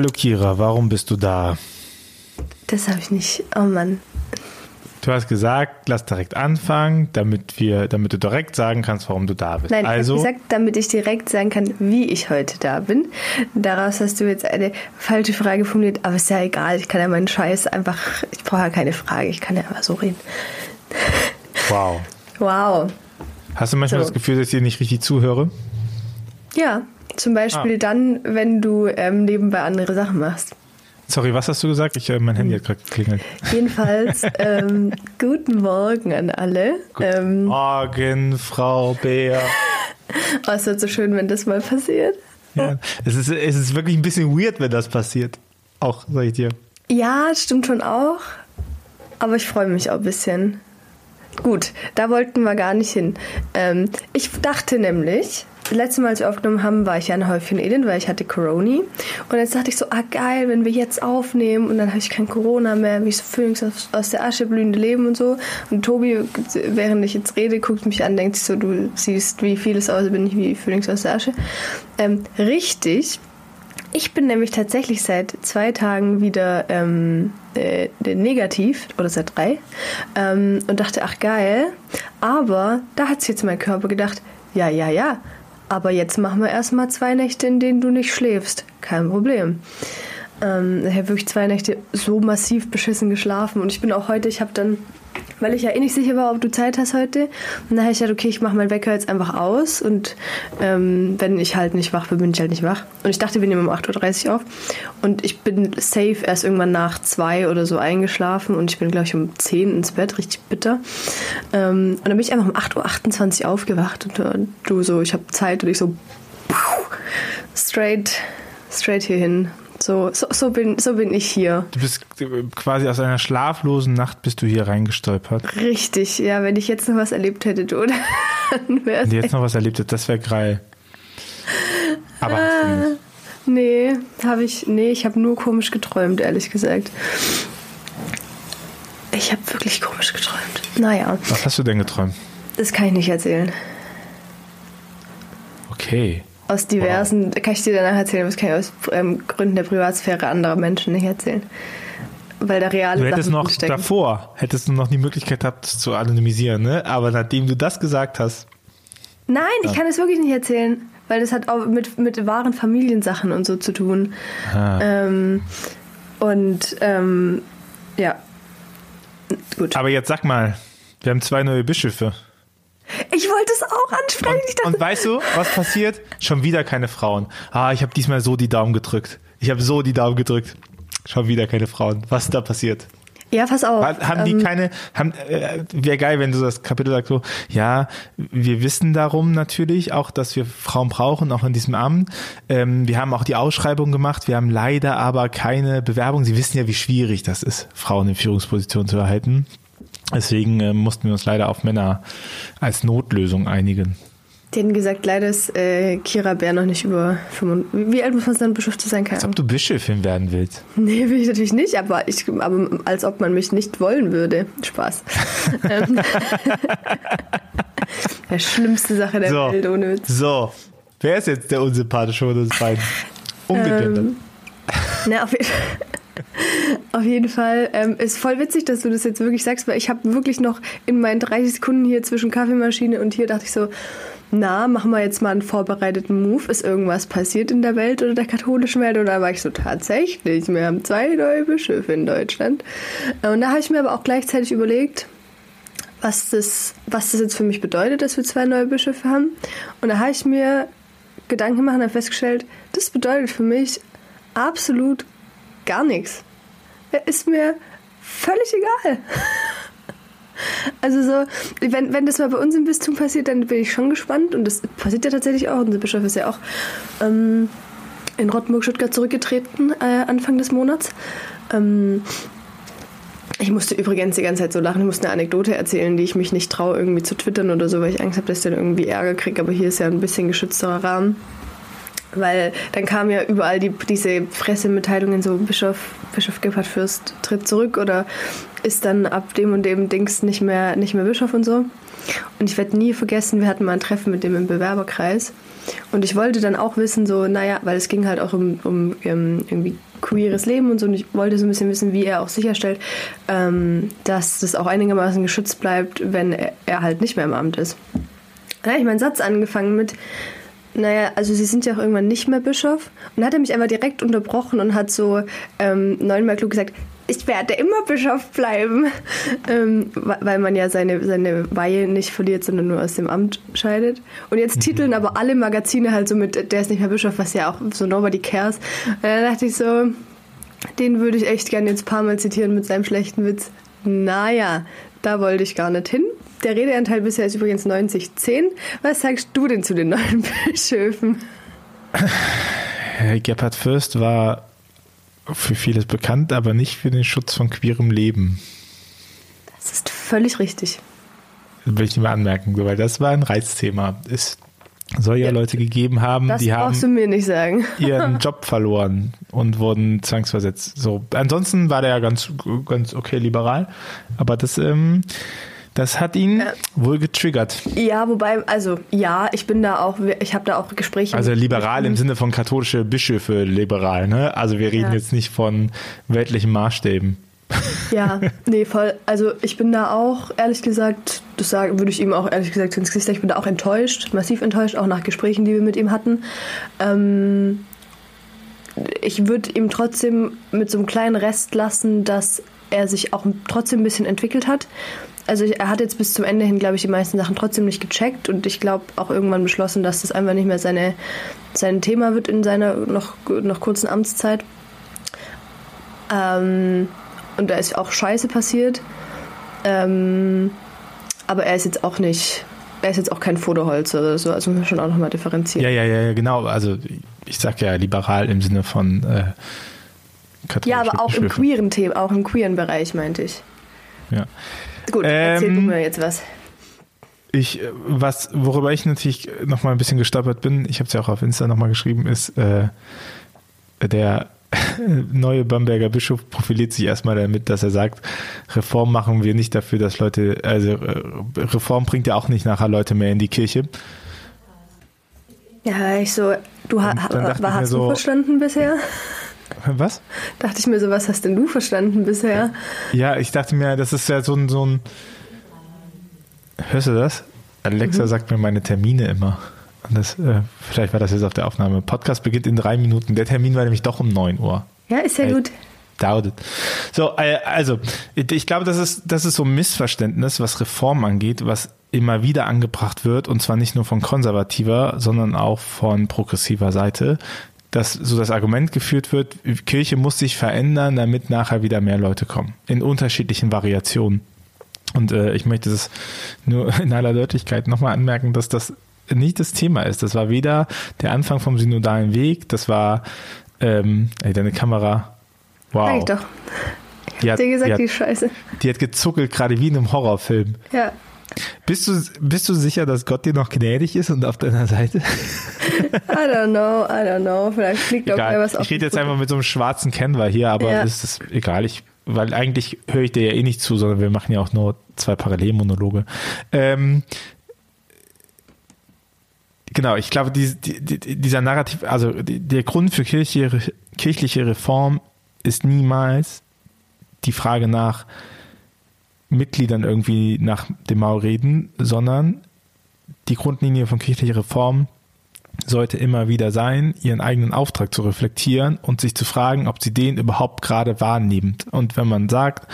Hallo Kira, warum bist du da? Das habe ich nicht. Oh Mann. Du hast gesagt, lass direkt anfangen, damit wir, damit du direkt sagen kannst, warum du da bist. Nein, also, ich habe gesagt, damit ich direkt sagen kann, wie ich heute da bin. Daraus hast du jetzt eine falsche Frage formuliert, aber ist ja egal. Ich kann ja meinen Scheiß einfach, ich brauche ja keine Frage, ich kann ja einfach so reden. wow. Wow. Hast du manchmal So. das Gefühl, dass ich dir nicht richtig zuhöre? Ja, zum Beispiel Ah. dann, wenn du ähm, nebenbei andere Sachen machst. Sorry, was hast du gesagt? Ich, äh, mein Handy hat gerade geklingelt. Jedenfalls, ähm, guten Morgen an alle. Ähm, Morgen, Frau Bär. oh, es wird so schön, wenn das mal passiert. Ja, es, ist, es ist wirklich ein bisschen weird, wenn das passiert. Auch, sag ich dir. Ja, das stimmt schon auch. Aber ich freue mich auch ein bisschen. Gut, da wollten wir gar nicht hin. Ähm, ich dachte nämlich, letztes Mal, als wir aufgenommen haben, war ich ja in Häufchen Elend, weil ich hatte Corona. Und jetzt dachte ich so, ah geil, wenn wir jetzt aufnehmen und dann habe ich kein Corona mehr, wie so Phönix aus, aus der Asche blühende Leben und so. Und Tobi, während ich jetzt rede, guckt mich an, denkt sich so, du siehst wie vieles aus, bin ich wie Phönix aus der Asche. Ähm, richtig. Ich bin nämlich tatsächlich seit zwei Tagen wieder ähm, äh, negativ oder seit drei ähm, und dachte, ach geil. Aber da hat sich jetzt mein Körper gedacht, ja, ja, ja. Aber jetzt machen wir erstmal zwei Nächte, in denen du nicht schläfst. Kein Problem. Ähm, ich habe wirklich zwei Nächte so massiv beschissen geschlafen und ich bin auch heute, ich habe dann, weil ich ja eh nicht sicher war, ob du Zeit hast heute, und dann habe ich gedacht, okay, ich mache meinen Wecker jetzt einfach aus und ähm, wenn ich halt nicht wach bin, bin ich halt nicht wach. Und ich dachte, wir nehmen um 8.30 Uhr auf und ich bin safe erst irgendwann nach zwei oder so eingeschlafen und ich bin, glaube ich, um 10 ins Bett, richtig bitter. Ähm, und dann bin ich einfach um 8.28 Uhr aufgewacht und äh, du so, ich habe Zeit und ich so straight, straight hierhin. So, so, so, bin, so bin ich hier. Du bist äh, quasi aus einer schlaflosen Nacht bist du hier reingestolpert. Richtig, ja, wenn ich jetzt noch was erlebt hätte, du, dann wäre Wenn du jetzt noch was erlebt hast, das wäre geil. Aber hast du nicht. Nee, habe ich. Nee, ich habe nur komisch geträumt, ehrlich gesagt. Ich habe wirklich komisch geträumt. Naja, Was hast du denn geträumt? das kann ich nicht erzählen. Okay. Aus diversen, kann ich dir danach erzählen, was kann ich aus ähm, Gründen der Privatsphäre anderer Menschen nicht erzählen. Weil da reale Du hättest Sachen noch drinstecken. davor, hättest du noch die Möglichkeit gehabt, das zu anonymisieren, ne? Aber nachdem du das gesagt hast, Nein, ich kann es wirklich nicht erzählen, weil das hat auch mit, mit wahren Familiensachen und so zu tun. Ah. Ähm, und ähm, ja. Gut. aber jetzt sag mal, wir haben zwei neue Bischöfe. Ich wollte es auch ansprechen. Und, dachte, und weißt du, was passiert? Schon wieder keine Frauen. Ah, ich habe diesmal so die Daumen gedrückt. Ich habe so die Daumen gedrückt. Schon wieder keine Frauen. Was ist da passiert? ja, pass auf. Haben die ähm, keine, haben, äh, wäre geil, wenn du das Kapitel sagst so, ja, wir wissen darum natürlich auch, dass wir Frauen brauchen, auch in diesem Amt. Ähm, wir haben auch die Ausschreibung gemacht, wir haben leider aber keine Bewerbung. Sie wissen ja, wie schwierig das ist, Frauen in Führungspositionen zu erhalten. Deswegen äh, mussten wir uns leider auf Männer als Notlösung einigen. Die hätten gesagt, leider ist äh, Kira Bär noch nicht über 25. Wie alt muss man dann Bischof zu sein? Keine Als ob du Bischöfin werden willst. Nee, will ich natürlich nicht, aber, ich, aber als ob man mich nicht wollen würde. Spaß. Ähm, Der schlimmste Sache der So. Welt, ohne Witz. So, wer ist jetzt der unsympathische von uns beiden? Umgegendert. Ähm, na, auf, jeden- auf jeden Fall ähm, ist voll witzig, dass du das jetzt wirklich sagst, weil ich habe wirklich noch in meinen 30 Sekunden hier zwischen Kaffeemaschine und hier dachte ich so, na, machen wir jetzt mal einen vorbereiteten Move. Ist irgendwas passiert in der Welt oder der katholischen Welt? Oder war ich so tatsächlich? Wir haben zwei neue Bischöfe in Deutschland. Und da habe ich mir aber auch gleichzeitig überlegt, was das, was das jetzt für mich bedeutet, dass wir zwei neue Bischöfe haben. Und da habe ich mir Gedanken gemacht und festgestellt, das bedeutet für mich absolut gar nichts. Ist mir völlig egal. Also so, wenn, wenn das mal bei uns im Bistum passiert, dann bin ich schon gespannt. Und das passiert ja tatsächlich auch. Unser Bischof ist ja auch ähm, in Rottenburg-Stuttgart zurückgetreten äh, Anfang des Monats. Ähm, ich musste übrigens die ganze Zeit so lachen. Ich musste eine Anekdote erzählen, die ich mich nicht traue, irgendwie zu twittern oder so, weil ich Angst habe, dass ich dann irgendwie Ärger kriege. Aber hier ist ja ein bisschen geschützterer Rahmen. Weil dann kamen ja überall die, diese Pressemitteilungen, so Bischof, Bischof Gebhard Fürst tritt zurück oder ist dann ab dem und dem Dings nicht mehr, nicht mehr Bischof und so. Und ich werde nie vergessen, wir hatten mal ein Treffen mit dem im Bewerberkreis. Und ich wollte dann auch wissen, so, naja, weil es ging halt auch um, um, um irgendwie queeres Leben und so. Und ich wollte so ein bisschen wissen, wie er auch sicherstellt, ähm, dass das auch einigermaßen geschützt bleibt, wenn er, er halt nicht mehr im Amt ist. Da habe ich meinen Satz angefangen mit, naja, also sie sind ja auch irgendwann nicht mehr Bischof. Und dann hat er mich einfach direkt unterbrochen und hat so ähm, neunmal klug gesagt, ich werde immer Bischof bleiben. Ähm, weil man ja seine, seine Weihe nicht verliert, sondern nur aus dem Amt scheidet. Und jetzt mhm. titeln aber alle Magazine halt so mit, der ist nicht mehr Bischof, was ja auch so nobody cares. Und dann dachte ich so, den würde ich echt gerne jetzt ein paar Mal zitieren mit seinem schlechten Witz. Naja, da wollte ich gar nicht hin. Der Redeanteil bisher ist übrigens 90-10. Was sagst du denn zu den neuen Bischöfen? Herr Gebhard Fürst war für vieles bekannt, aber nicht für den Schutz von queerem Leben. Das ist völlig richtig. Das will ich nicht mehr anmerken, weil das war ein Reizthema. Es soll ja, ja Leute gegeben haben, die haben du mir nicht sagen. ihren Job verloren und wurden zwangsversetzt. So, ansonsten war der ja ganz, ganz okay liberal, aber das ähm, das hat ihn ja. wohl getriggert. Ja, wobei, also ja, ich bin da auch, ich habe da auch Gespräche. Also liberal im Sinne von katholische Bischöfe liberal, ne? Also wir reden ja. jetzt nicht von weltlichen Maßstäben. Ja, nee, voll. Also ich bin da auch, ehrlich gesagt, das sagen, würde ich ihm auch ehrlich gesagt ins Gesicht sagen, ich bin da auch enttäuscht, massiv enttäuscht, auch nach Gesprächen, die wir mit ihm hatten. Ähm, ich würde ihm trotzdem mit so einem kleinen Rest lassen, dass er sich auch trotzdem ein bisschen entwickelt hat also er hat jetzt bis zum Ende hin, glaube ich, die meisten Sachen trotzdem nicht gecheckt und ich glaube auch irgendwann beschlossen, dass das einfach nicht mehr seine, sein Thema wird in seiner noch, noch kurzen Amtszeit. Ähm, und da ist auch Scheiße passiert. Ähm, aber er ist jetzt auch nicht, er ist jetzt auch kein Fotoholz oder so, also muss man schon auch nochmal differenzieren. Ja, ja, ja, genau. Also ich sag ja liberal im Sinne von äh, Ja, aber auch im queeren Thema, auch im queeren Bereich, meinte ich. Ja. Gut, erzähl ähm, du mir jetzt was. Ich, was, worüber ich natürlich noch mal ein bisschen gestolpert bin, ich habe es ja auch auf Insta noch mal geschrieben, ist äh, der neue Bamberger Bischof profiliert sich erstmal damit, dass er sagt, Reform machen wir nicht dafür, dass Leute, also äh, Reform bringt ja auch nicht nachher Leute mehr in die Kirche. Ja, ich so, du ha, hast so, du verstanden bisher? Was? Dachte ich mir so, was hast denn du verstanden bisher? Ja, ich dachte mir, das ist ja so ein, so ein Hörst du das? Alexa mhm. sagt mir meine Termine immer. Das, äh, vielleicht war das jetzt auf der Aufnahme. Podcast beginnt in drei Minuten. Der Termin war nämlich doch um 9 Uhr. Ja, ist ja gut. Dauert. So, äh, also, ich glaube, das ist, das ist so ein Missverständnis, was Reform angeht, was immer wieder angebracht wird, und zwar nicht nur von konservativer, sondern auch von progressiver Seite, dass so das Argument geführt wird, Kirche muss sich verändern, damit nachher wieder mehr Leute kommen. In unterschiedlichen Variationen. Und äh, ich möchte das nur in aller Deutlichkeit nochmal anmerken, dass das nicht das Thema ist. Das war weder der Anfang vom synodalen Weg, das war ähm, ey, deine Kamera. Wow. Sag ich doch. Ich die hat, dir gesagt, die, hat, die Scheiße. Die hat gezuckelt, gerade wie in einem Horrorfilm. Ja. Bist du, bist du sicher, dass Gott dir noch gnädig ist und auf deiner Seite? I don't know, I don't know. Vielleicht fliegt auch was auf. Ich rede jetzt einfach mit so einem schwarzen Canva hier, aber ja. ist das egal. Ich, weil eigentlich höre ich dir ja eh nicht zu, sondern wir machen ja auch nur zwei Parallelmonologe. Ähm, genau, ich glaube, die, die, dieser Narrativ, also der Grund für kirchliche, kirchliche Reform ist niemals die Frage nach, Mitgliedern irgendwie nach dem Maul reden, sondern die Grundlinie von kirchlicher Reform sollte immer wieder sein, ihren eigenen Auftrag zu reflektieren und sich zu fragen, ob sie den überhaupt gerade wahrnimmt. Und wenn man sagt,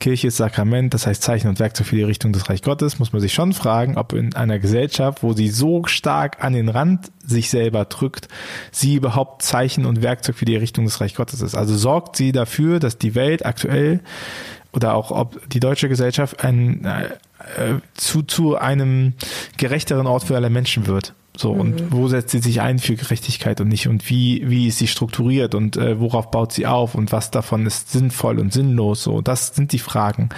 Kirche ist Sakrament, das heißt Zeichen und Werkzeug für die Richtung des Reich Gottes, muss man sich schon fragen, ob in einer Gesellschaft, wo sie so stark an den Rand sich selber drückt, sie überhaupt Zeichen und Werkzeug für die Richtung des Reich Gottes ist. Also sorgt sie dafür, dass die Welt aktuell oder auch ob die deutsche Gesellschaft ein, äh, zu, zu einem gerechteren Ort für alle Menschen wird. So, mhm. und wo setzt sie sich ein für Gerechtigkeit und nicht und wie, wie ist sie strukturiert und äh, worauf baut sie auf und was davon ist sinnvoll und sinnlos, so, das sind die Fragen.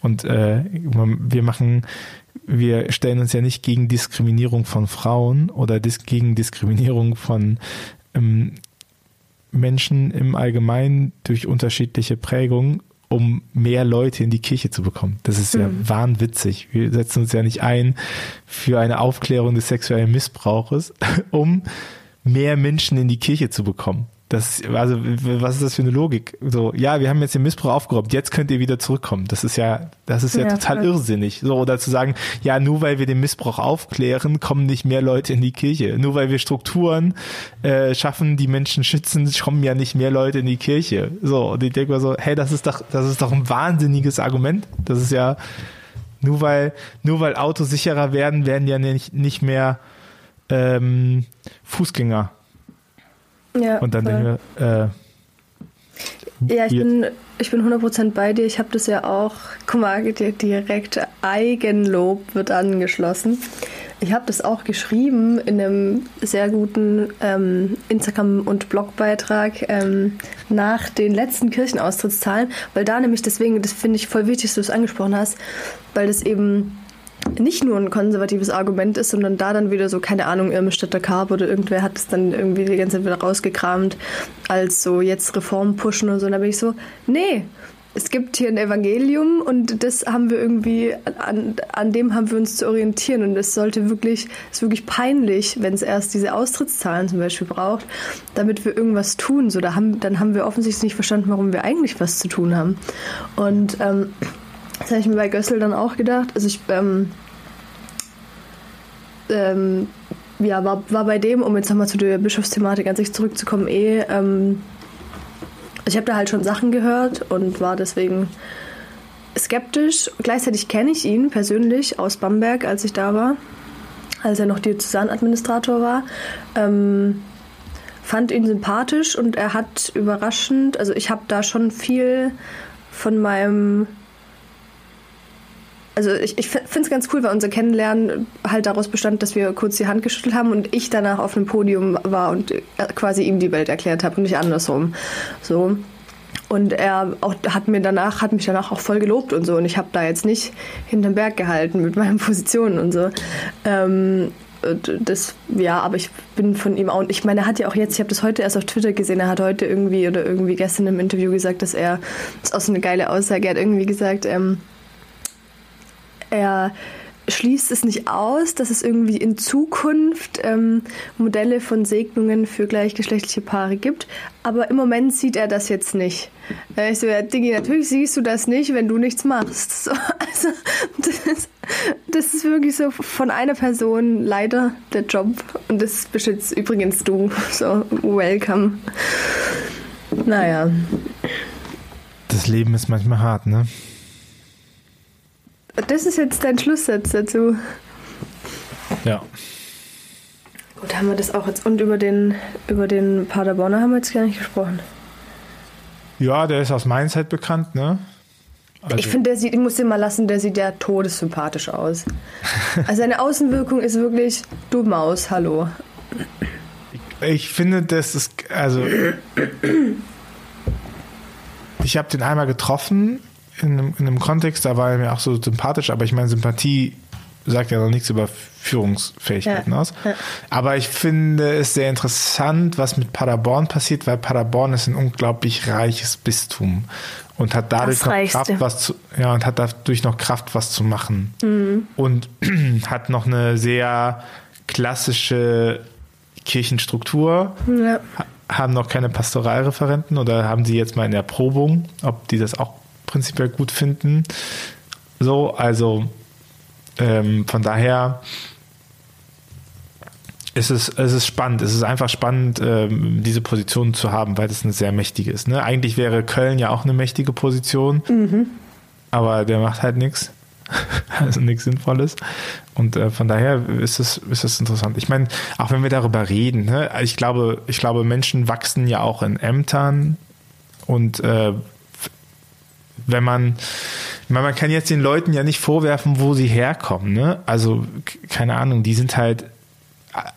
Und äh, wir machen, wir stellen uns ja nicht gegen Diskriminierung von Frauen oder dis gegen Diskriminierung von ähm, Menschen im Allgemeinen durch unterschiedliche Prägungen, um mehr Leute in die Kirche zu bekommen. Das ist ja mhm. wahnwitzig. Wir setzen uns ja nicht ein für eine Aufklärung des sexuellen Missbrauches, um mehr Menschen in die Kirche zu bekommen. Das, also, was ist das für eine Logik? So, ja, wir haben jetzt den Missbrauch aufgeräumt, jetzt könnt ihr wieder zurückkommen. Das ist ja, das ist ja, ja total voll. irrsinnig. So, oder zu sagen, ja, nur weil wir den Missbrauch aufklären, kommen nicht mehr Leute in die Kirche. Nur weil wir Strukturen äh, schaffen, die Menschen schützen, kommen ja nicht mehr Leute in die Kirche. So, und ich denke mal so, hey, das ist doch, das ist doch ein wahnsinniges Argument. Das ist ja, nur weil, nur weil Autos sicherer werden, werden ja nicht, nicht mehr ähm, Fußgänger ja, und dann denke ich, äh, ja, ich bin, ich bin 100% bei dir. Ich habe das ja auch, guck mal, direkt Eigenlob wird angeschlossen. Ich habe das auch geschrieben in einem sehr guten ähm, Instagram- und Blogbeitrag ähm, nach den letzten Kirchenaustrittszahlen, weil da nämlich deswegen, das finde ich voll wichtig, dass du es angesprochen hast, weil das eben nicht nur ein konservatives Argument ist, sondern da dann wieder so, keine Ahnung, Irmstädter Karp oder irgendwer hat es dann irgendwie die ganze Zeit wieder rausgekramt, als so jetzt Reform pushen und so. Und da bin ich so, nee, es gibt hier ein Evangelium und das haben wir irgendwie, an, an dem haben wir uns zu orientieren und es sollte wirklich, ist wirklich peinlich, wenn es erst diese Austrittszahlen zum Beispiel braucht, damit wir irgendwas tun. So, da haben, dann haben wir offensichtlich nicht verstanden, warum wir eigentlich was zu tun haben. Und ähm, das habe ich mir bei Gössel dann auch gedacht. Also ich ähm, ähm, ja, war, war bei dem, um jetzt nochmal zu der Bischofsthematik an sich zurückzukommen, eh, ähm, ich habe da halt schon Sachen gehört und war deswegen skeptisch. Gleichzeitig kenne ich ihn persönlich aus Bamberg, als ich da war, als er noch Diözesanadministrator war. Ähm, fand ihn sympathisch und er hat überraschend, also ich habe da schon viel von meinem also ich, ich finde es ganz cool, weil unser Kennenlernen halt daraus bestand, dass wir kurz die Hand geschüttelt haben und ich danach auf dem Podium war und äh, quasi ihm die Welt erklärt habe und nicht andersrum. So. Und er auch, hat mir danach, hat mich danach auch voll gelobt und so. Und ich habe da jetzt nicht hinterm Berg gehalten mit meinen Positionen und so. Ähm, das, ja, aber ich bin von ihm auch, ich meine, er hat ja auch jetzt, ich habe das heute erst auf Twitter gesehen, er hat heute irgendwie oder irgendwie gestern im Interview gesagt, dass er, das ist auch so eine geile Aussage, er hat irgendwie gesagt, ähm, er schließt es nicht aus, dass es irgendwie in Zukunft ähm, Modelle von Segnungen für gleichgeschlechtliche Paare gibt, aber im Moment sieht er das jetzt nicht. Äh, ich so, ja, Digi, natürlich siehst du das nicht, wenn du nichts machst. So, also, das, das, ist wirklich so von einer Person leider der Job und das bist jetzt übrigens du. So, welcome. Naja. Das Leben ist manchmal hart, ne? Das ist jetzt dein Schlusssatz dazu. Ja. Gut, haben wir das auch jetzt. Und über den, über den Paderborner haben wir jetzt gar nicht gesprochen. Ja, der ist aus Mainz halt bekannt, ne? Also ich finde, der sieht, ich muss den mal lassen, der sieht ja todessympathisch aus. Also seine Außenwirkung ist wirklich, du Maus, hallo. Ich, ich finde, das ist, also ich habe den einmal getroffen in einem, in einem Kontext, da war er mir auch so sympathisch, aber ich meine, Sympathie sagt ja noch nichts über Führungsfähigkeiten ja. aus. Ja. Aber ich finde es sehr interessant, was mit Paderborn passiert, weil Paderborn ist ein unglaublich reiches Bistum und hat dadurch noch Kraft, was zu, ja, und hat dadurch noch Kraft, was zu machen. Mhm. Und hat noch eine sehr klassische Kirchenstruktur. Ja. Haben noch keine Pastoralreferenten oder haben sie jetzt mal in der Probung, ob die das auch prinzipiell gut finden. So, also ähm, von daher ist es, es ist spannend. Es ist einfach spannend, ähm, diese Position zu haben, weil das eine sehr mächtige ist. Ne? Eigentlich wäre Köln ja auch eine mächtige Position, mhm. aber der macht halt nichts. Also nichts Sinnvolles. Und äh, von daher ist es, ist es interessant. Ich meine, auch wenn wir darüber reden, ne, ich glaube, ich glaube, Menschen wachsen ja auch in Ämtern und äh, wenn man, man kann jetzt den Leuten ja nicht vorwerfen, wo sie herkommen, ne? Also, keine Ahnung, die sind halt,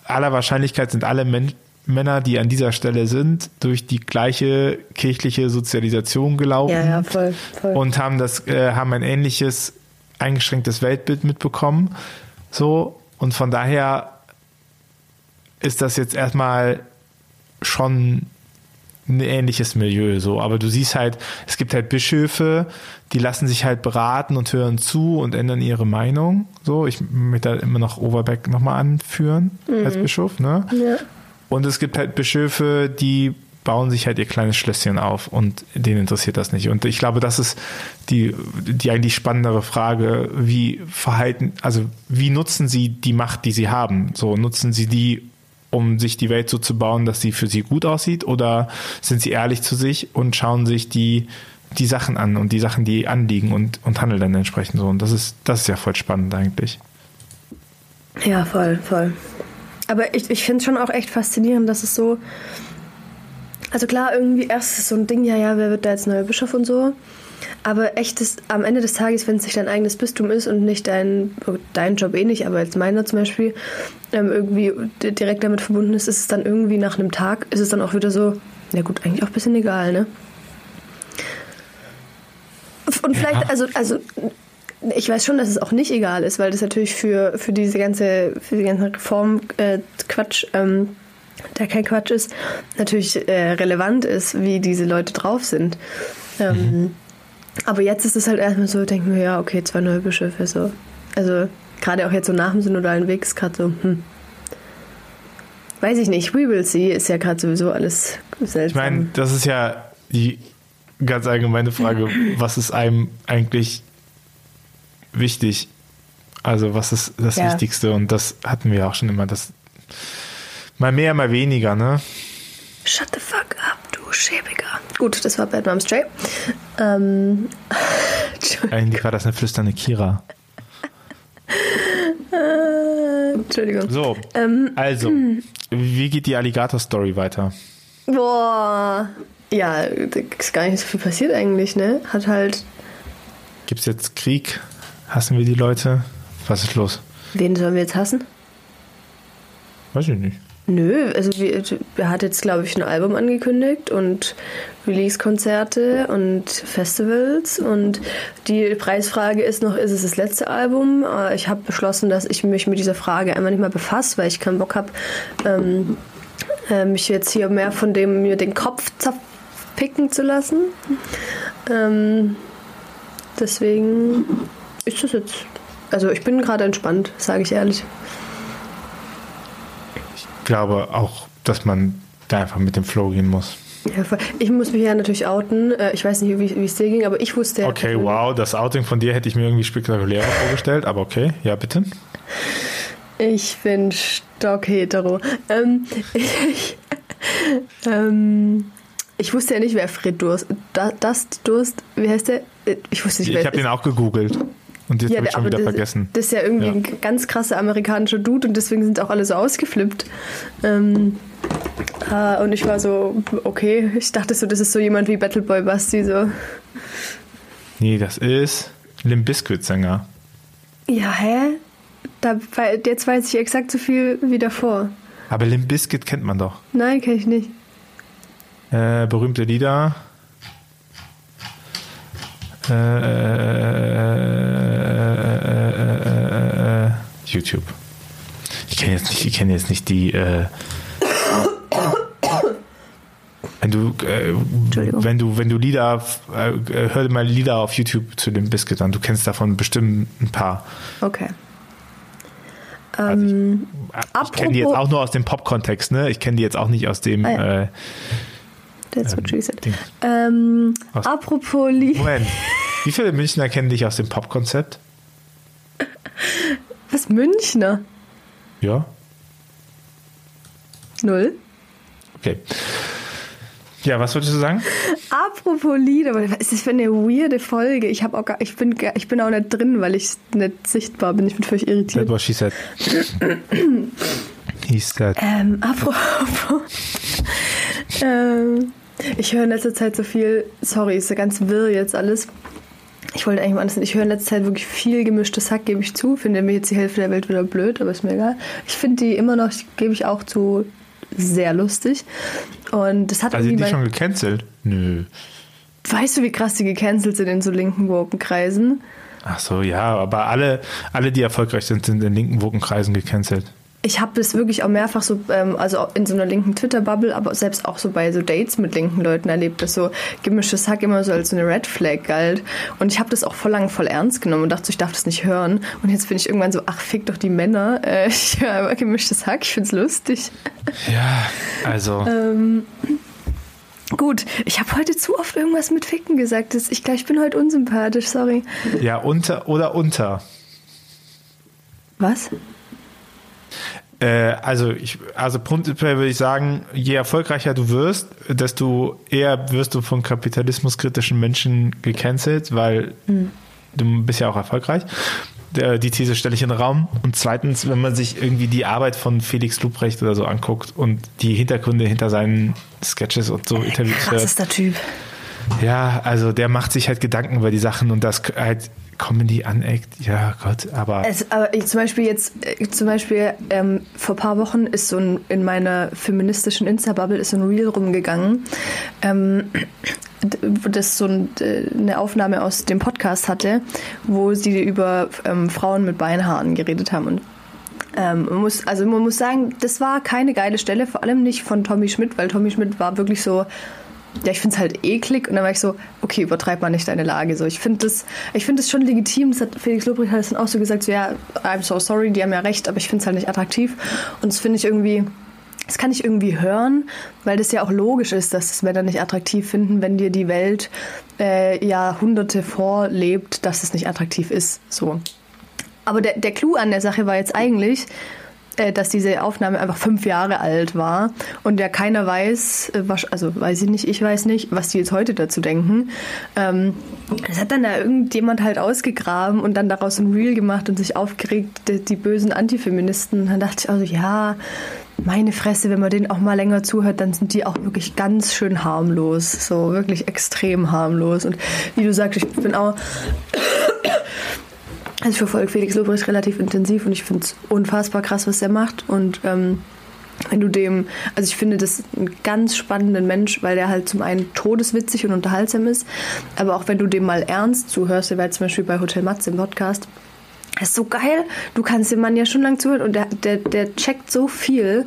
aller Wahrscheinlichkeit sind alle Men Männer, die an dieser Stelle sind, durch die gleiche kirchliche Sozialisation gelaufen. Ja, ja, voll, voll. Und haben das, äh, haben ein ähnliches eingeschränktes Weltbild mitbekommen. So. Und von daher ist das jetzt erstmal schon ein ähnliches Milieu so. Aber du siehst halt, es gibt halt Bischöfe, die lassen sich halt beraten und hören zu und ändern ihre Meinung. So, ich möchte da immer noch Overbeck nochmal anführen mhm. als Bischof, ne? Ja. Und es gibt halt Bischöfe, die bauen sich halt ihr kleines Schlösschen auf und denen interessiert das nicht. Und ich glaube, das ist die, die eigentlich spannendere Frage, wie verhalten, also wie nutzen sie die Macht, die sie haben? So nutzen sie die, um sich die Welt so zu bauen, dass sie für sie gut aussieht? Oder sind sie ehrlich zu sich und schauen sich die, die Sachen an und die Sachen, die anliegen und, und handeln dann entsprechend so? Und das ist, das ist ja voll spannend eigentlich. Ja, voll, voll. Aber ich, ich finde es schon auch echt faszinierend, dass es so. Also klar, irgendwie erst ist so ein Ding, ja, ja, wer wird da jetzt neuer Bischof und so. Aber echt ist, am Ende des Tages, wenn es nicht dein eigenes Bistum ist und nicht dein, dein Job eh nicht, aber jetzt meiner zum Beispiel, ähm, irgendwie direkt damit verbunden ist, ist es dann irgendwie nach einem Tag, ist es dann auch wieder so, ja gut, eigentlich auch ein bisschen egal, ne? Und vielleicht, ja. also, also ich weiß schon, dass es auch nicht egal ist, weil das natürlich für, für diese ganze, für die ganze Reform äh, Quatsch, ähm, der kein Quatsch ist, natürlich äh, relevant ist, wie diese Leute drauf sind. Ähm, mhm. Aber jetzt ist es halt erstmal so, denken wir, ja, okay, zwei neue Bischöfe, so. Also gerade auch jetzt so nach dem synodalen Weg ist gerade so, hm. Weiß ich nicht, we will see, ist ja gerade sowieso alles seltsam. Ich meine, das ist ja die ganz allgemeine Frage, was ist einem eigentlich wichtig. Also was ist das ja. Wichtigste? Und das hatten wir auch schon immer. Das mal mehr, mal weniger, ne? Shut the fuck up, Schäbiger. Gut, das war Bad Moms Jay. Ähm, Eigentlich war das eine flüsternde Kira. Äh, Entschuldigung. So, ähm, also, wie geht die Alligator-Story weiter? Boah, ja, ist gar nicht so viel passiert eigentlich, ne? Hat halt. Gibt es jetzt Krieg? Hassen wir die Leute? Was ist los? Wen sollen wir jetzt hassen? Weiß ich nicht. Nö, also er hat jetzt, glaube ich, ein Album angekündigt und Release-Konzerte und Festivals. Und die Preisfrage ist noch, ist es das letzte Album? Äh, ich habe beschlossen, dass ich mich mit dieser Frage einmal nicht mehr befasse, weil ich keinen Bock habe, ähm, äh, mich jetzt hier mehr von dem mir den Kopf zerpicken zu lassen. Ähm, deswegen ist das jetzt. Also ich bin gerade entspannt, sage ich ehrlich. Ich glaube auch, dass man da einfach mit dem Flow gehen muss. Ja, ich muss mich ja natürlich outen. Äh, ich weiß nicht, wie, wie es dir ging, aber ich wusste ja. Okay, wow, das Outing von dir hätte ich mir irgendwie spektakulärer vorgestellt, aber okay, ja, bitte. Ich bin stockhetero. Ähm, ich, ähm, ich wusste ja nicht, wer Fred Durst, Dust Durst, wie heißt der? Ich wusste nicht, wer Ich habe den auch gegoogelt. Und jetzt ja, habe ich schon wieder das, vergessen. Das ist ja irgendwie ja. ein ganz krasser amerikanischer Dude und deswegen sind auch alle so ausgeflippt. Ähm, äh, und ich war so, okay, ich dachte so, das ist so jemand wie Battleboy Basti so. Nee, das ist Limp Bizkit Sänger. Ja, hä? Da, jetzt weiß ich exakt so viel wie davor. Aber Limp Bizkit kennt man doch. Nein, kenne ich nicht. Äh, berühmte Lieder. Äh, äh, YouTube. Ich kenne jetzt nicht, ich kenne jetzt nicht die. Äh, wenn du, äh, wenn du, wenn du Lieder, äh, hör mal Lieder auf YouTube zu dem Biscuit an. Du kennst davon bestimmt ein paar. Okay. Also ich, ähm, ich kenne die jetzt auch nur aus dem Pop-Kontext, ne? Ich kenne die jetzt auch nicht aus dem. Ah, ja. äh, That's what she said. Ähm, apropos Lied. Moment. Wie viele Münchner kennen dich aus dem Pop-Konzept? Was, Münchner? Ja. Null. Okay. Ja, was würdest du sagen? Apropos Lieder, was ist das für eine weirde Folge? Ich, auch gar, ich, bin, ich bin auch nicht drin, weil ich nicht sichtbar bin. Ich bin völlig irritiert. That's what she said. He said. Ähm, apropos. ähm, ich höre in letzter Zeit so viel, sorry, ist ja ganz wirr jetzt alles. Ich wollte eigentlich mal anders Ich höre in letzter Zeit wirklich viel gemischtes Hack, gebe ich zu. Finde mir jetzt die Hälfte der Welt wieder blöd, aber ist mir egal. Ich finde die immer noch, gebe ich auch zu, sehr lustig. Und das hat also sind die schon gecancelt? Nö. Weißt du, wie krass die gecancelt sind in so linken Wokenkreisen? Ach so, ja, aber alle, alle, die erfolgreich sind, sind in linken Wokenkreisen gecancelt ich habe das wirklich auch mehrfach so, ähm, also in so einer linken Twitter-Bubble, aber selbst auch so bei so Dates mit linken Leuten erlebt, dass so gemischtes Hack immer so als so eine Red Flag galt. Und ich habe das auch voll lang voll ernst genommen und dachte, ich darf das nicht hören. Und jetzt bin ich irgendwann so, ach, fick doch die Männer. Äh, ich höre aber gemischtes Hack, ich find's lustig. Ja, also. ähm, Gut, ich habe heute zu oft irgendwas mit Ficken gesagt. Ich glaube, ich bin heute unsympathisch, sorry. Ja, unter oder unter. Was? Äh, also, ich, also prinzipiell würde ich sagen, je erfolgreicher du wirst, desto eher wirst du von kapitalismuskritischen Menschen gecancelt, weil du bist ja auch erfolgreich. Der- Die These stelle ich in den Raum. Und zweitens, wenn man sich irgendwie die Arbeit von Felix Lubrecht oder so anguckt und die Hintergründe hinter seinen Sketches und so Interviews hört, Krassester Typ. ja, also der macht sich halt Gedanken über die Sachen und das halt Comedy aneckt. Ja, Gott, aber Es, aber ich, zum Beispiel jetzt, äh, zum Beispiel ähm, vor ein paar Wochen ist so ein, in meiner feministischen Insta-Bubble ist so ein Reel rumgegangen, ähm, das so ein, eine Aufnahme aus dem Podcast hatte, wo sie über ähm, Frauen mit Beinhaaren geredet haben und ähm, man muss, also man muss sagen, das war keine geile Stelle, vor allem nicht von Tommy Schmidt, weil Tommy Schmidt war wirklich so, ja, ich finde es halt eklig und dann war ich so, okay, übertreib mal nicht deine Lage. So, ich finde das, ich das schon legitim. Das hat Felix Lobrecht es dann auch so gesagt, so ja, I'm so sorry, die haben ja recht, aber ich finde es halt nicht attraktiv. Und das finde ich irgendwie, das kann ich irgendwie hören, weil das ja auch logisch ist, dass das Männer nicht attraktiv finden, wenn dir die Welt äh, Jahrhunderte vorlebt, dass es nicht attraktiv ist. So. Aber der, der Clou an der Sache war jetzt eigentlich, dass diese Aufnahme einfach fünf Jahre alt war und ja keiner weiß, äh, also weiß ich nicht, ich weiß nicht, was die jetzt heute dazu denken. Ähm, das hat dann da irgendjemand halt ausgegraben und dann daraus ein Reel gemacht und sich aufgeregt, die, die bösen Antifeministen. Dann dachte ich also, ja, meine Fresse, wenn man denen auch mal länger zuhört, dann sind die auch wirklich ganz schön harmlos. So wirklich extrem harmlos. Und wie du sagst, ich bin auch also ich verfolge Felix Lobrecht relativ intensiv und ich finde es unfassbar krass, was er macht. Und ähm, wenn du dem, also ich finde das einen ganz spannenden Mensch, weil der halt zum einen todeswitzig und unterhaltsam ist, aber auch wenn du dem mal ernst zuhörst, der war zum Beispiel bei Hotel Matze im Podcast, das ist so geil. Du kannst dem Mann ja schon lang zuhören und der, der, der checkt so viel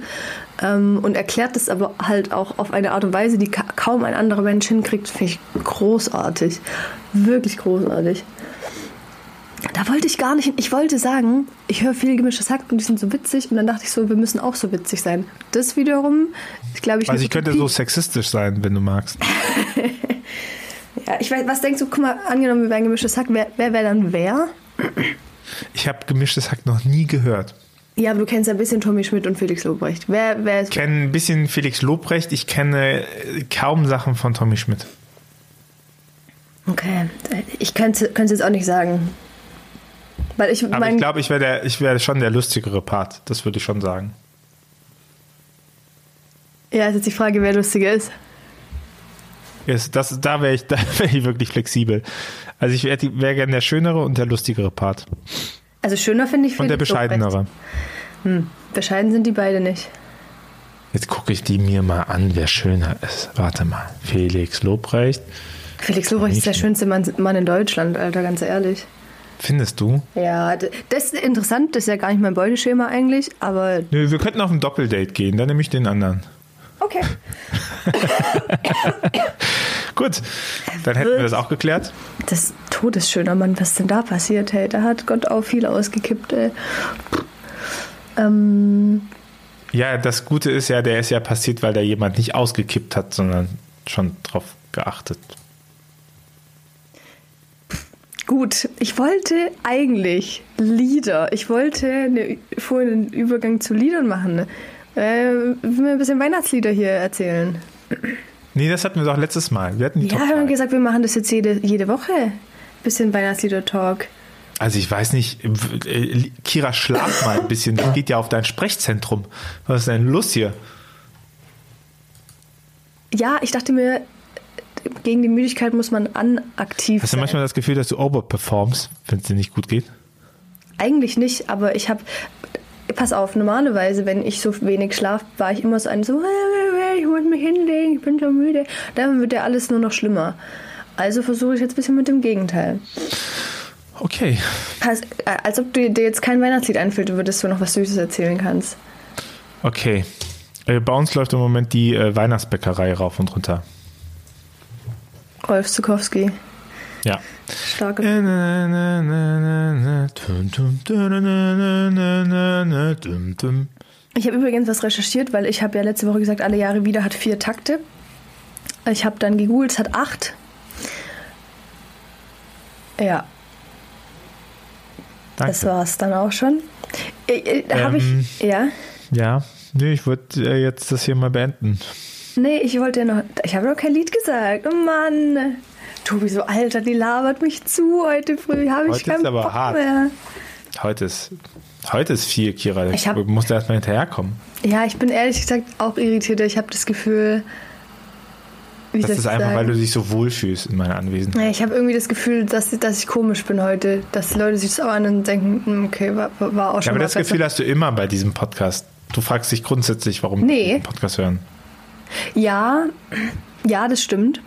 ähm, und erklärt es aber halt auch auf eine Art und Weise, die ka kaum ein anderer Mensch hinkriegt. Finde ich großartig. Wirklich großartig. Da wollte ich gar nicht. Ich wollte sagen, ich höre viel gemischtes Hack und die sind so witzig und dann dachte ich so, wir müssen auch so witzig sein. Das wiederum, ich glaube, ich. also ich könnte so Utopie- sexistisch sein, wenn du magst. Ja, ich weiß, was denkst du, guck mal, angenommen, wir wären gemischtes Hack, wer, wer wäre dann wer? Ich habe gemischtes Hack noch nie gehört. Ja, aber du kennst ein bisschen Tommy Schmidt und Felix Lobrecht. Wer, wer ist. Ich kenne ein bisschen Felix Lobrecht, ich kenne äh, kaum Sachen von Tommy Schmidt. Okay, ich könnte es jetzt auch nicht sagen. Weil ich Aber mein, ich glaube, ich wäre wäre schon der lustigere Part. Das würde ich schon sagen. Ja, ist jetzt die Frage, wer lustiger ist. Yes, das, da wäre ich, da wäre ich wirklich flexibel. Also ich wäre wär gerne der schönere und der lustigere Part. Also schöner finde ich Und der bescheidenere. Hm, bescheiden sind die beide nicht. Jetzt gucke ich die mir mal an, wer schöner ist. Warte mal. Felix Lobrecht. Felix Lobrecht ist der schönste Mann, Mann in Deutschland, Alter, ganz ehrlich. Findest du? Ja, das ist interessant, das ist ja gar nicht mein Beuteschema eigentlich, aber Nö, wir könnten auf ein Doppeldate gehen, dann nehme ich den anderen. okay. Gut, dann hätten wir das auch geklärt. Das todesschöner Mann, was denn da passiert, hey? Da hat Gott auch viel ausgekippt, ey. Ähm, Ja, das Gute ist ja, der ist ja passiert, weil da jemand nicht ausgekippt hat, sondern schon drauf geachtet. Gut, ich wollte eigentlich Lieder. Ich wollte eine, vorhin einen Übergang zu Liedern machen. Äh, will mir ein bisschen Weihnachtslieder hier erzählen. Nee, das hatten wir doch letztes Mal. Wir hatten die Ja, Top wir haben gesagt, wir machen das jetzt jede, jede Woche. Bisschen Weihnachtslieder-Talk. Also ich weiß nicht, äh, Kira, schlaf mal ein bisschen. Das geht ja auf dein Sprechzentrum. Was ist denn los hier? Ja, ich dachte mir, gegen die Müdigkeit muss man anaktiv Hast du sein. manchmal das Gefühl, dass du overperformst, wenn es dir nicht gut geht? Eigentlich nicht, aber ich habe. Pass auf, normalerweise, wenn ich so wenig schlaf, war ich immer so ein so, ich muss mich hinlegen, ich bin so müde. Dann wird ja alles nur noch schlimmer. Also versuche ich jetzt ein bisschen mit dem Gegenteil. Okay. Pass, äh, als ob du dir jetzt kein Weihnachtslied einfällt, würdest du noch was Süßes erzählen kannst. Okay. Äh, Bei uns läuft im Moment die äh, Weihnachtsbäckerei rauf und runter. Rolf Zukowski. Ja. Starke. Ich habe übrigens was recherchiert, weil ich habe ja letzte Woche gesagt, alle Jahre wieder hat vier Takte. Ich habe dann gegoogelt, es hat acht. Ja, Danke. das war's dann auch schon. Äh, äh, Habe Ähm. ich. Ja. Ja, nee, ich würde äh, jetzt das hier mal beenden. Nee, ich wollte ja noch. Ich habe noch kein Lied gesagt. Oh Mann. Tobi, so Alter, die labert mich zu heute früh. Habe ich keinen ist aber Bock hart. mehr. Heute ist, heute ist viel, Kira. Ich, hab- muss da erstmal hinterherkommen. Ja, ich bin ehrlich gesagt auch irritiert. Ich habe das Gefühl. Wie Das ist einfach, sagen? weil du dich so wohlfühlst in meiner Anwesenheit. Ja, ich habe irgendwie das Gefühl, dass, dass ich komisch bin heute. Dass die Leute sich das auch an und denken, hm, okay, war, war auch schon Ja, aber das besser. Gefühl hast du immer bei diesem Podcast. Du fragst dich grundsätzlich, warum Nee. Podcast hören. Ja, ja, das stimmt.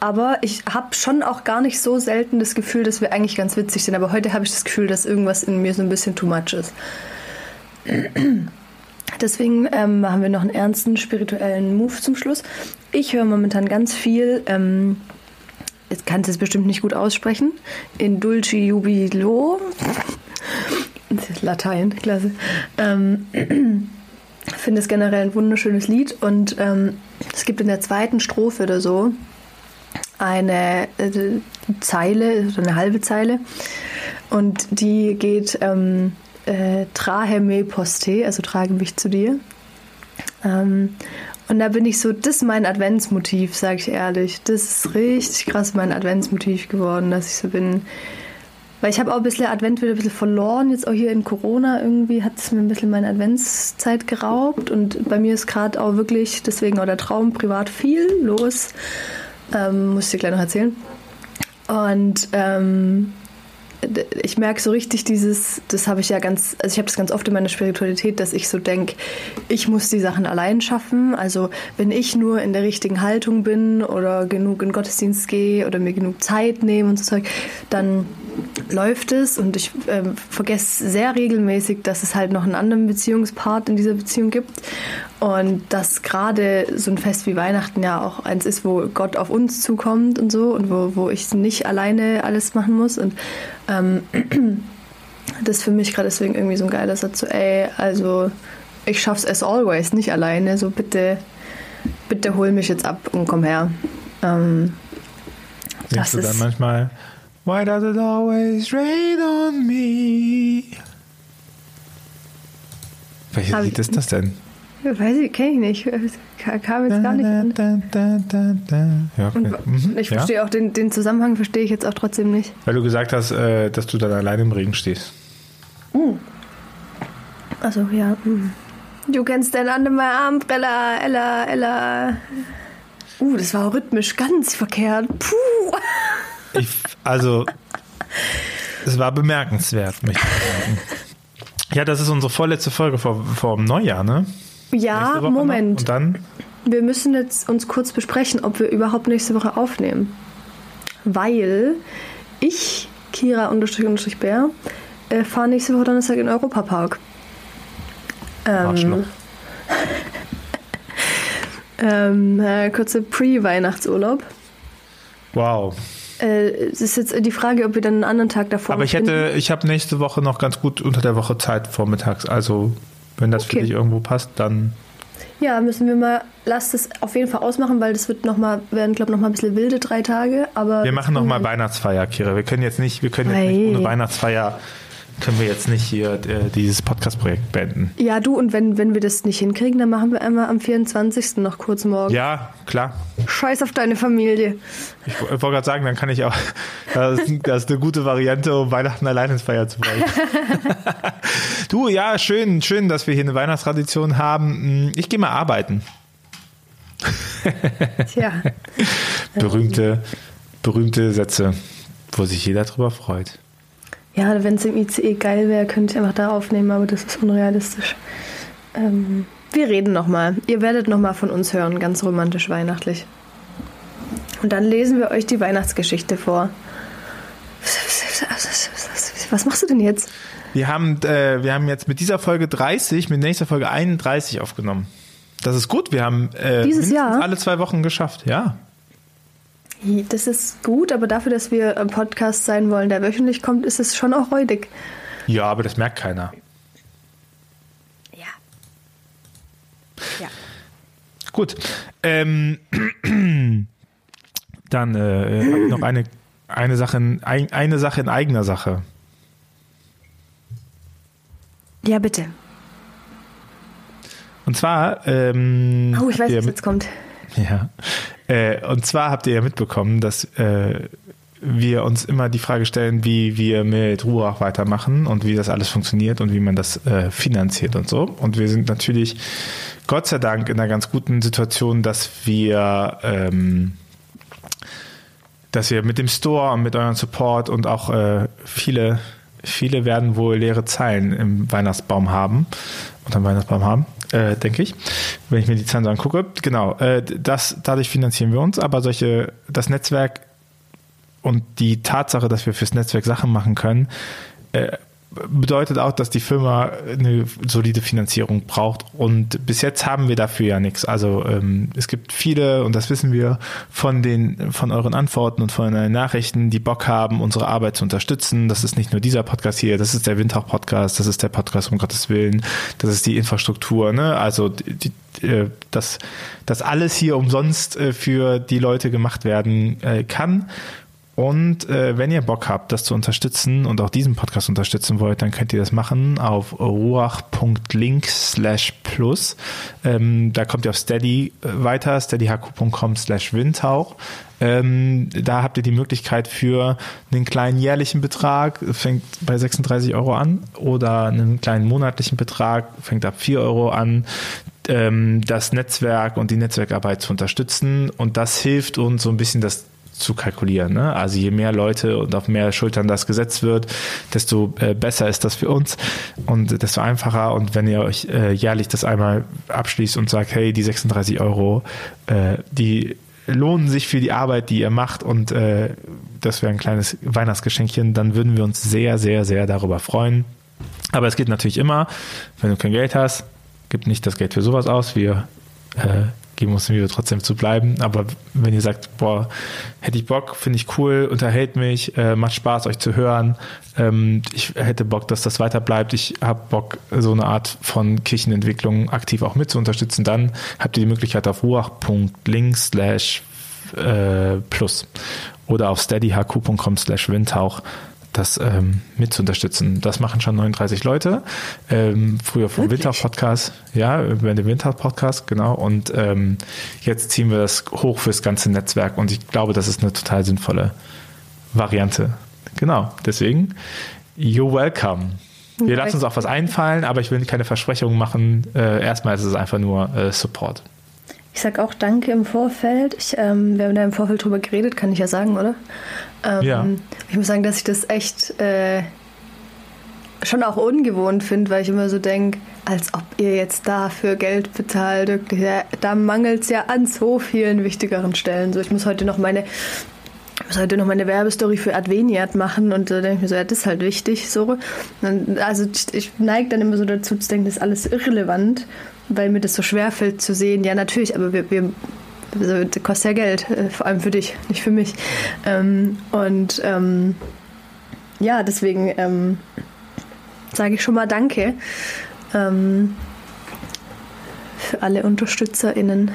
Aber ich habe schon auch gar nicht so selten das Gefühl, dass wir eigentlich ganz witzig sind. Aber heute habe ich das Gefühl, dass irgendwas in mir so ein bisschen too much ist. Deswegen ähm, machen wir noch einen ernsten spirituellen Move zum Schluss. Ich höre momentan ganz viel, ähm, jetzt kannst du es bestimmt nicht gut aussprechen, in Dulci Jubilo. Latein, klasse. Ähm, finde es generell ein wunderschönes Lied und ähm, es gibt in der zweiten Strophe oder so eine äh, Zeile, so eine halbe Zeile und die geht ähm, äh, Trahe me poste, also trage mich zu dir. Ähm, und da bin ich so, das ist mein Adventsmotiv, sage ich ehrlich. Das ist richtig krass mein Adventsmotiv geworden, dass ich so bin. Weil ich habe auch ein bisschen Advent wieder ein bisschen verloren. Jetzt auch hier in Corona irgendwie hat es mir ein bisschen meine Adventszeit geraubt. Und bei mir ist gerade auch wirklich, deswegen auch der Traum, privat viel los. Ähm, muss ich dir gleich noch erzählen. Und ähm, ich merke so richtig dieses, das habe ich ja ganz, also ich habe das ganz oft in meiner Spiritualität, dass ich so denke, ich muss die Sachen allein schaffen. Also wenn ich nur in der richtigen Haltung bin oder genug in Gottesdienst gehe oder mir genug Zeit nehme und so Zeug, dann läuft es und ich ähm, vergesse sehr regelmäßig, dass es halt noch einen anderen Beziehungspart in dieser Beziehung gibt und dass gerade so ein Fest wie Weihnachten ja auch eins ist, wo Gott auf uns zukommt und so und wo, wo ich nicht alleine alles machen muss und ähm, das ist für mich gerade deswegen irgendwie so ein geiler Satz, so ey, also ich schaff's as always, nicht alleine, so bitte, bitte hol mich jetzt ab und komm her. Ähm, Das du dann manchmal, Why does it always rain on me? Welches Lied ist das denn? Weiß ich, kenne ich nicht, Ka- kam jetzt gar nicht an. Da, da, da. Ja, okay. Und Mhm, ich ja. verstehe auch den, den Zusammenhang, verstehe ich jetzt auch trotzdem nicht. Weil du gesagt hast, äh, dass du dann alleine im Regen stehst. Also ja. mm. Du kennst den an meiner Armbrella, Ella, Ella. Uh, das war rhythmisch ganz verkehrt. Puh. Ich, also, es war bemerkenswert, möchte ich sagen. Ja, das ist unsere vorletzte Folge vor, vor dem Neujahr, ne? Ja, noch. Moment. Und dann? Wir müssen jetzt uns kurz besprechen, ob wir überhaupt nächste Woche aufnehmen. Weil ich, Kira unterstrich unterstrich Bär, äh, fahre nächste Woche Donnerstag in den Europapark. Ähm, ähm, äh, kurze Pre-Weihnachtsurlaub. Wow. Äh, es ist jetzt die Frage, ob wir dann einen anderen Tag davor Aber ich hätte, ich habe nächste Woche noch ganz gut unter der Woche Zeit vormittags. Also, wenn das für Okay. dich irgendwo passt, dann. Ja, müssen wir mal, lass das auf jeden Fall ausmachen, weil das wird noch mal, werden, glaube ich, noch mal ein bisschen wilde drei Tage. Aber Wir machen noch mal Weihnachtsfeier, Kira. Wir können jetzt nicht, wir können jetzt nicht Ei. ohne Weihnachtsfeier, können wir jetzt nicht hier äh, dieses Podcast-Projekt beenden. Ja, du, und wenn, wenn wir das nicht hinkriegen, dann machen wir einmal am 24. noch kurz morgen. Ja, klar. Scheiß auf deine Familie. Ich wollte gerade sagen, dann kann ich auch. Das ist, das ist eine gute Variante, um Weihnachten allein ins Feier zu bringen. du, ja, schön, schön, dass wir hier eine Weihnachtstradition haben. Hm, Ich gehe mal arbeiten. Tja. Berühmte, berühmte Sätze, wo sich jeder drüber freut. Ja, wenn es im ICE geil wäre, könnte ich einfach da aufnehmen, aber das ist unrealistisch. Ähm, wir reden nochmal. Ihr werdet nochmal von uns hören, ganz romantisch weihnachtlich. Und dann lesen wir euch die Weihnachtsgeschichte vor. Was machst du denn jetzt? Wir haben, äh, wir haben jetzt mit dieser Folge 30, mit nächster Folge 31 aufgenommen. Das ist gut. Wir haben äh, Dieses mindestens Jahr? alle zwei Wochen geschafft. Ja. Das ist gut, aber dafür, dass wir ein Podcast sein wollen, der wöchentlich kommt, ist es schon auch räudig. Ja, aber das merkt keiner. Ja. Ja. Gut. Ähm, Dann äh, habe ich noch eine, eine, Sache in, eine Sache in eigener Sache. Ja, bitte. Und zwar. Ähm, oh, ich weiß, was jetzt kommt. Ja. Äh, und zwar habt ihr ja mitbekommen, dass äh, wir uns immer die Frage stellen, wie wir mit Ruach weitermachen und wie das alles funktioniert und wie man das äh, finanziert und so. Und wir sind natürlich Gott sei Dank in einer ganz guten Situation, dass wir ähm, dass wir mit dem Store und mit eurem Support und auch äh, viele, viele werden wohl leere Zeilen im Weihnachtsbaum haben, unter Weihnachtsbaum haben, äh, denke ich, wenn ich mir die Zahlen so angucke. Genau, äh, das, dadurch finanzieren wir uns, aber solche, das Netzwerk und die Tatsache, dass wir fürs Netzwerk Sachen machen können, äh, bedeutet auch, dass die Firma eine solide Finanzierung braucht. Und bis jetzt haben wir dafür ja nichts. Also ähm, es gibt viele, und das wissen wir, von den, von euren Antworten und von euren Nachrichten, die Bock haben, unsere Arbeit zu unterstützen. Das ist nicht nur dieser Podcast hier, das ist der Windhauch-Podcast, das ist der Podcast um Gottes Willen, das ist die Infrastruktur, ne? Also die, die, äh, dass das alles hier umsonst äh, für die Leute gemacht werden äh, kann. Und äh, wenn ihr Bock habt, das zu unterstützen und auch diesen Podcast unterstützen wollt, dann könnt ihr das machen auf ruach.link slash plus. Ähm, da kommt ihr auf Steady äh, weiter, steadyhq.com slash windhauch. Ähm, da habt ihr die Möglichkeit für einen kleinen jährlichen Betrag, fängt bei 36 Euro an, oder einen kleinen monatlichen Betrag, fängt ab 4 Euro an, ähm, das Netzwerk und die Netzwerkarbeit zu unterstützen. Und das hilft uns so ein bisschen das zu kalkulieren. Ne? Also je mehr Leute und auf mehr Schultern das gesetzt wird, desto äh, besser ist das für uns und desto einfacher. Und wenn ihr euch äh, jährlich das einmal abschließt und sagt, hey, die 36 Euro, äh, die lohnen sich für die Arbeit, die ihr macht und äh, das wäre ein kleines Weihnachtsgeschenkchen, dann würden wir uns sehr, sehr, sehr darüber freuen. Aber es geht natürlich immer, wenn du kein Geld hast, gib nicht das Geld für sowas aus. Wir äh, geben uns Video trotzdem zu bleiben. Aber wenn ihr sagt, boah, hätte ich Bock, finde ich cool, unterhält mich, äh, macht Spaß, euch zu hören, ähm, ich hätte Bock, dass das weiter bleibt, ich habe Bock, so eine Art von Kirchenentwicklung aktiv auch mit zu unterstützen, dann habt ihr die Möglichkeit auf ruach.link slash äh, plus oder auf steadyhq.com slash windhauch das ähm, mit zu unterstützen. Das machen schon 39 Leute. Ähm, früher vom Winter-Podcast, ja, über den Winter-Podcast, genau. Und ähm, jetzt ziehen wir das hoch fürs ganze Netzwerk und ich glaube, das ist eine total sinnvolle Variante. Genau, deswegen, you're welcome. Wir lassen uns auch was einfallen, aber ich will keine Versprechungen machen. Äh, erstmal ist es einfach nur äh, Support. Ich sage auch Danke im Vorfeld. Ich, ähm, wir haben da im Vorfeld drüber geredet, kann ich ja sagen, oder? Ähm, ja. Ich muss sagen, dass ich das echt äh, schon auch ungewohnt finde, weil ich immer so denke, als ob ihr jetzt dafür Geld bezahlt. Da mangelt es ja an so vielen wichtigeren Stellen. So, ich muss heute noch meine muss heute noch meine Werbestory für Adveniat machen und da denke ich mir so, ja, das ist halt wichtig. So. also ich neige dann immer so dazu zu denken, das ist alles irrelevant weil mir das so schwer fällt zu sehen. Ja, natürlich, aber wir, wir also, das kostet ja Geld, äh, vor allem für dich, nicht für mich. Ähm, und ähm, ja, deswegen ähm, sage ich schon mal Danke ähm, für alle UnterstützerInnen.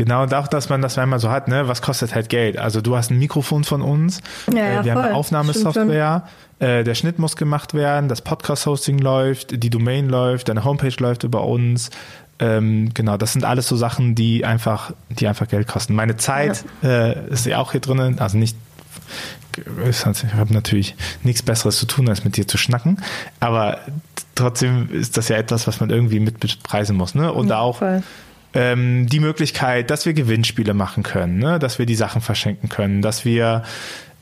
Genau, und auch, dass man das einmal so hat, ne? Was kostet halt Geld? Also du hast ein Mikrofon von uns, ja, äh, wir voll. haben eine Aufnahmesoftware, äh, der Schnitt muss gemacht werden, das Podcast-Hosting läuft, die Domain läuft, deine Homepage läuft über uns, ähm, genau, das sind alles so Sachen, die einfach, die einfach Geld kosten. Meine Zeit ja. äh, ist ja auch hier drinnen, also nicht ich habe natürlich nichts Besseres zu tun, als mit dir zu schnacken, aber trotzdem ist das ja etwas, was man irgendwie mit bepreisen muss. Ne? Und ja, auch ähm, die Möglichkeit, dass wir Gewinnspiele machen können, ne? dass wir die Sachen verschenken können, dass wir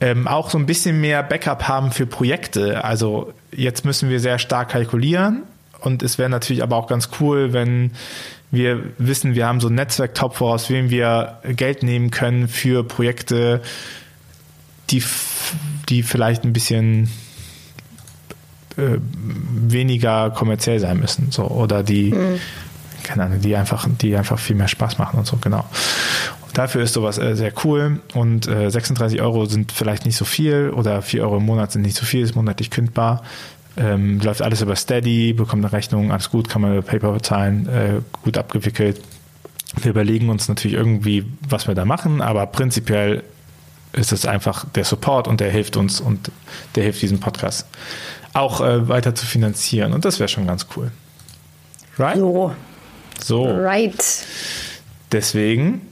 ähm, auch so ein bisschen mehr Backup haben für Projekte. Also jetzt müssen wir sehr stark kalkulieren und es wäre natürlich aber auch ganz cool, wenn wir wissen, wir haben so ein Netzwerktopf, aus wem wir Geld nehmen können für Projekte, die, die vielleicht ein bisschen äh, weniger kommerziell sein müssen, so oder die, mhm. Keine Ahnung, die einfach, die einfach viel mehr Spaß machen und so, genau. Und dafür ist sowas äh, sehr cool und äh, 36 Euro sind vielleicht nicht so viel oder 4 Euro im Monat sind nicht so viel, ist monatlich kündbar ähm, läuft alles über Steady, bekommt eine Rechnung, alles gut, kann man über PayPal bezahlen, äh, gut abgewickelt. Wir überlegen uns natürlich irgendwie, was wir da machen, aber prinzipiell ist es einfach der Support und der hilft uns und der hilft diesem Podcast auch äh, weiter zu finanzieren. Und das wäre schon ganz cool. Right? So. So. Right. Deswegen.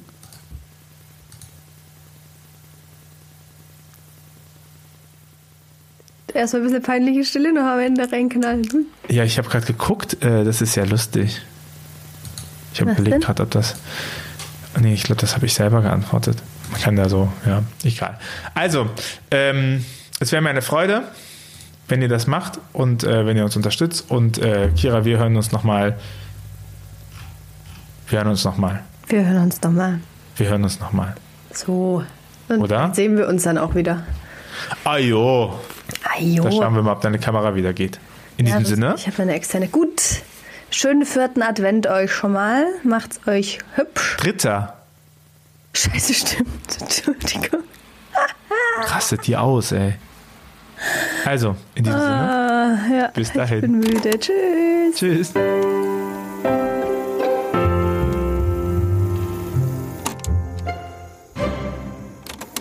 Erstmal ein bisschen peinliche Stille noch am Ende reinknallen. Hm. Ja, ich habe gerade geguckt, äh, das ist ja lustig. Ich habe überlegt gerade, ob das. Nee, ich glaube, das habe ich selber geantwortet. Man kann da so, ja, egal. Also, ähm, es wäre mir eine Freude, wenn ihr das macht und äh, wenn ihr uns unterstützt. Und äh, Kira, wir hören uns nochmal. Wir hören uns nochmal. Wir hören uns nochmal. Wir hören uns nochmal. So. Und Oder? sehen wir uns dann auch wieder. Ajo. Ajo. Da schauen wir mal, ob deine Kamera wieder geht. In Ja, diesem Sinne. Ich habe eine externe. Gut. Schönen vierten Advent euch schon mal. Macht's euch hübsch. Dritter. Scheiße, stimmt. Entschuldigung. Rastet die aus, ey. Also, in diesem Sinne. Ah, ja. Bis Ich bin dahin. müde. Tschüss. Tschüss.